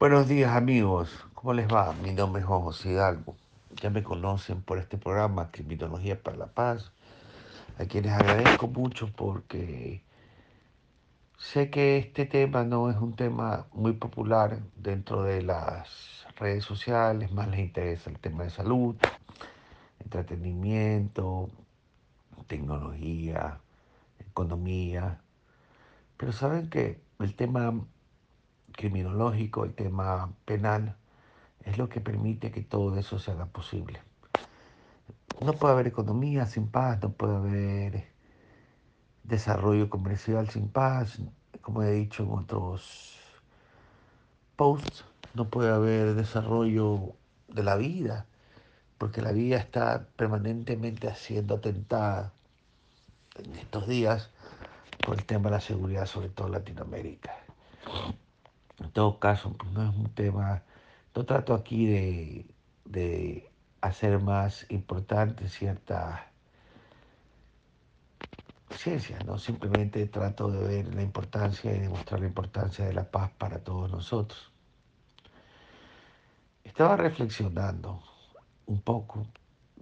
Buenos días amigos, ¿cómo les va? Mi nombre es Juan José Hidalgo. Ya me conocen por este programa Criminología para la Paz, a quienes agradezco mucho porque sé que este tema no es un tema muy popular dentro de las redes sociales, más les interesa el tema de salud, entretenimiento, tecnología, economía, pero saben que el tema criminológico, el tema penal, es lo que permite que todo eso se haga posible. No puede haber economía sin paz, no puede haber desarrollo comercial sin paz, como he dicho en otros posts, no puede haber desarrollo de la vida, porque la vida está permanentemente siendo atentada en estos días por el tema de la seguridad, sobre todo en Latinoamérica. En todo caso, pues no es un tema, no trato aquí de, de hacer más importante ciertas ciencias, ¿no? Simplemente trato de ver la importancia y demostrar la importancia de la paz para todos nosotros. Estaba reflexionando un poco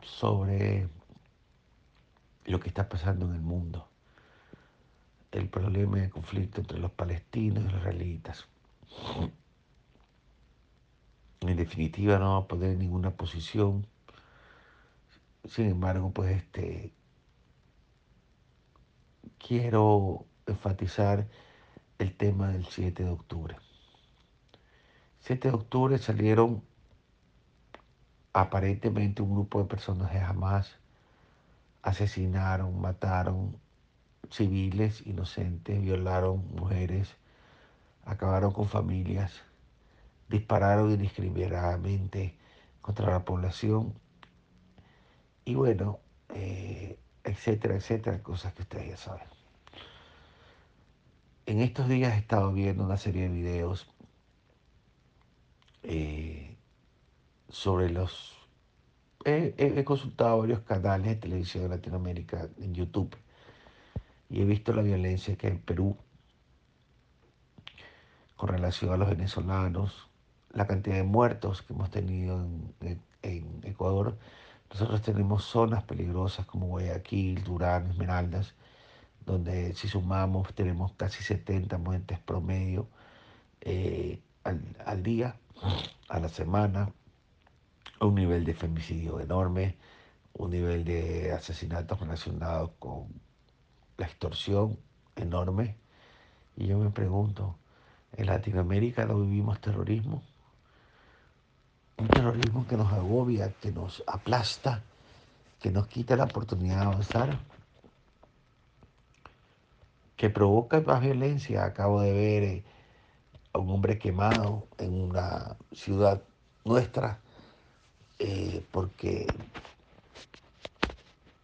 sobre lo que está pasando en el mundo, el problema de conflicto entre los palestinos y los israelitas. En definitiva no va a poner ninguna posición. Sin embargo, pues este quiero enfatizar el tema del 7 de octubre. 7 de octubre salieron aparentemente un grupo de personas de Hamas, asesinaron, mataron civiles inocentes, violaron mujeres, acabaron con familias, dispararon indiscriminadamente contra la población y bueno, eh, etcétera, etcétera, cosas que ustedes ya saben. En estos días he estado viendo una serie de videos eh, sobre los... He, he, consultado varios canales de televisión de Latinoamérica en YouTube y he visto la violencia que hay en Perú con relación a los venezolanos, la cantidad de muertos que hemos tenido en, en, Ecuador. Nosotros tenemos zonas peligrosas como Guayaquil, Durán, Esmeraldas, donde si sumamos tenemos casi 70 muertes promedio eh, al, al, día, a la semana, un nivel de femicidio enorme, un nivel de asesinatos relacionados con la extorsión enorme. Y yo me pregunto, ¿en Latinoamérica no vivimos terrorismo? Un terrorismo que nos agobia, que nos aplasta, que nos quita la oportunidad de avanzar, que provoca más violencia. Acabo de ver eh, a un hombre quemado en una ciudad nuestra eh, porque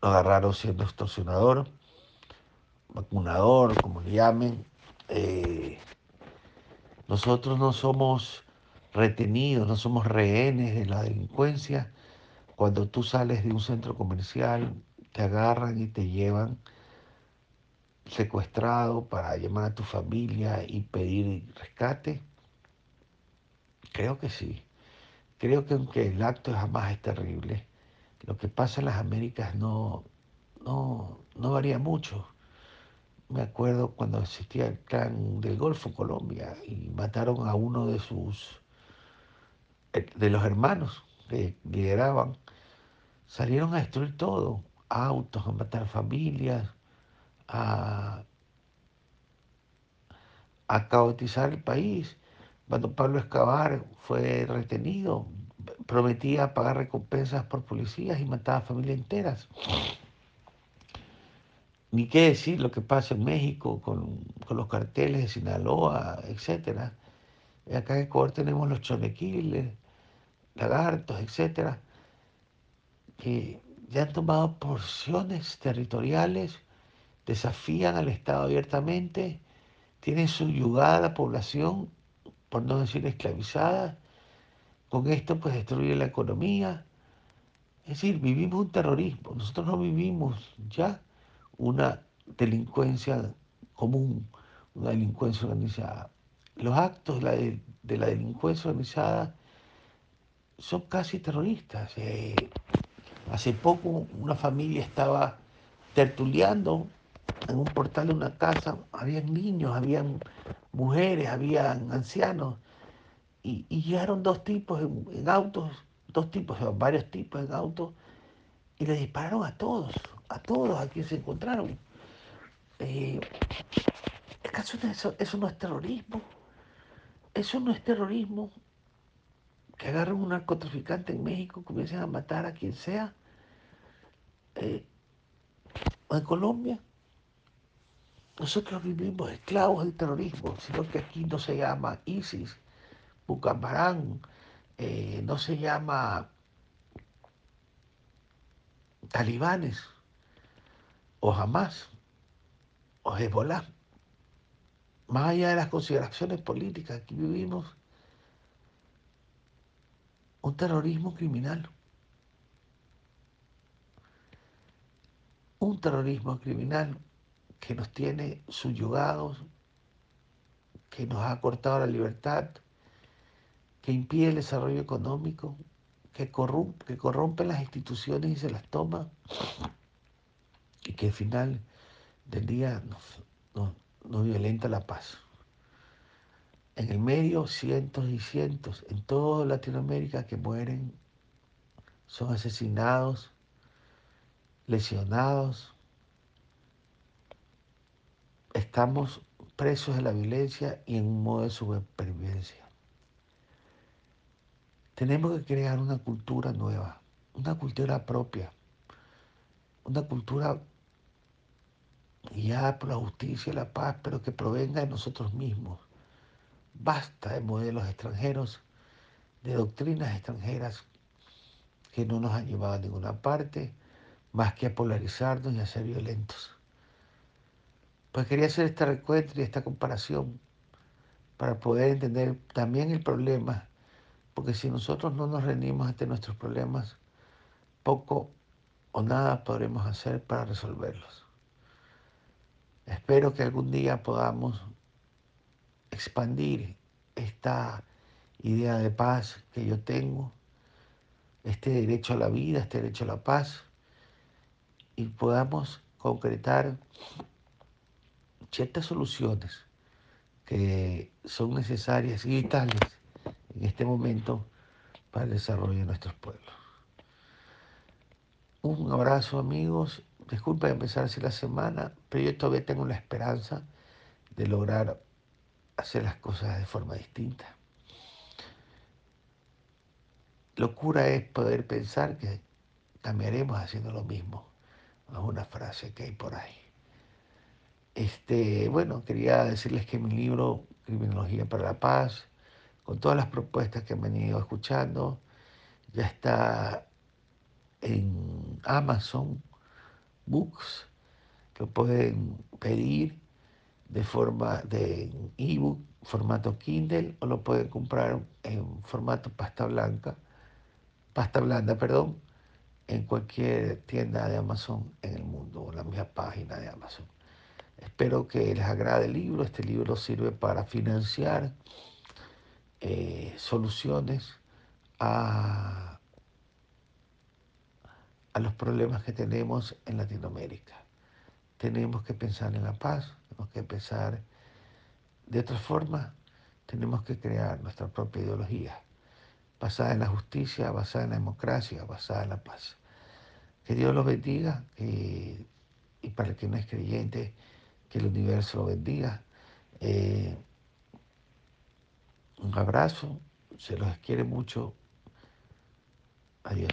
lo agarraron siendo extorsionador, vacunador, como le llamen. Eh, nosotros no somos retenidos, no somos rehenes de la delincuencia. Cuando tú sales de un centro comercial, te agarran y te llevan secuestrado para llamar a tu familia y pedir rescate? Creo que sí. Creo que aunque el acto jamás es terrible, lo que pasa en las Américas no, no, no varía mucho. Me acuerdo cuando existía el clan del Golfo Colombia y mataron a uno de sus de los hermanos que lideraban, salieron a destruir todo, autos, a matar familias, a, a caotizar el país. Cuando Pablo Escobar fue retenido, prometía pagar recompensas por policías y mataba a familias enteras. Ni qué decir lo que pasa en México con, con los carteles de Sinaloa, etc. Acá en Ecuador tenemos los chonequiles, lagartos, etc. que ya han tomado porciones territoriales, desafían al Estado abiertamente, tienen subyugada a la población, por no decir esclavizada, con esto pues destruye la economía. Es decir, vivimos un terrorismo, nosotros no vivimos ya una delincuencia común, una delincuencia organizada. Los actos de la, de, la delincuencia organizada son casi terroristas. Eh, hace poco una familia estaba tertuleando en un portal de una casa, habían niños, habían mujeres, habían ancianos, y, llegaron dos tipos en, autos, dos tipos, varios tipos en autos, y le dispararon a todos, a todos a quienes se encontraron. Eh, ¿Acaso eso, eso no es terrorismo? Eso no es terrorismo. Que agarren un narcotraficante en México, comiencen a matar a quien sea. Eh, o en Colombia. Nosotros vivimos esclavos del terrorismo, sino que aquí no se llama ISIS, Bucambarán, eh, no se llama talibanes, o jamás, o Hezbollah. Más allá de las consideraciones políticas, aquí vivimos un terrorismo criminal. Un terrorismo criminal que nos tiene subyugados, que nos ha cortado la libertad, que impide el desarrollo económico, que corrompe, que corrompe las instituciones y se las toma, y que al final del día nos, violenta la paz. En el medio, cientos y cientos, en toda Latinoamérica que mueren, son asesinados, lesionados. Estamos presos de la violencia y en un modo de supervivencia. Tenemos que crear una cultura nueva, una cultura propia, una cultura guiada por la justicia y la paz, pero que provenga de nosotros mismos. Basta de modelos extranjeros, de doctrinas extranjeras que no nos han llevado a ninguna parte, más que a polarizarnos y a ser violentos. Pues quería hacer este recuento y esta comparación para poder entender también el problema, porque si nosotros no nos rendimos ante nuestros problemas, poco o nada podremos hacer para resolverlos. Espero que algún día podamos expandir esta idea de paz que yo tengo, este derecho a la vida, este derecho a la paz, y podamos concretar ciertas soluciones que son necesarias y vitales en este momento para el desarrollo de nuestros pueblos. Un abrazo amigos disculpa empezar así la semana, pero yo todavía tengo la esperanza de lograr hacer las cosas de forma distinta. Locura es poder pensar que cambiaremos haciendo lo mismo. Es una frase que hay por ahí. Este, bueno, quería decirles que mi libro, Criminología para la Paz, con todas las propuestas que han venido escuchando, ya está en Amazon books, lo pueden pedir de forma de ebook, formato Kindle, o lo pueden comprar en formato pasta blanca, pasta blanda, perdón, en cualquier tienda de Amazon en el mundo, o la misma página de Amazon. Espero que les agrade el libro. Este libro sirve para financiar eh, soluciones a a los problemas que tenemos en Latinoamérica. Tenemos que pensar en la paz, tenemos que pensar de otra forma, tenemos que crear nuestra propia ideología, basada en la justicia, basada en la democracia, basada en la paz. Que Dios los bendiga y para el que no es creyente, que el universo lo bendiga. Eh, un abrazo, se los quiere mucho. Adiós.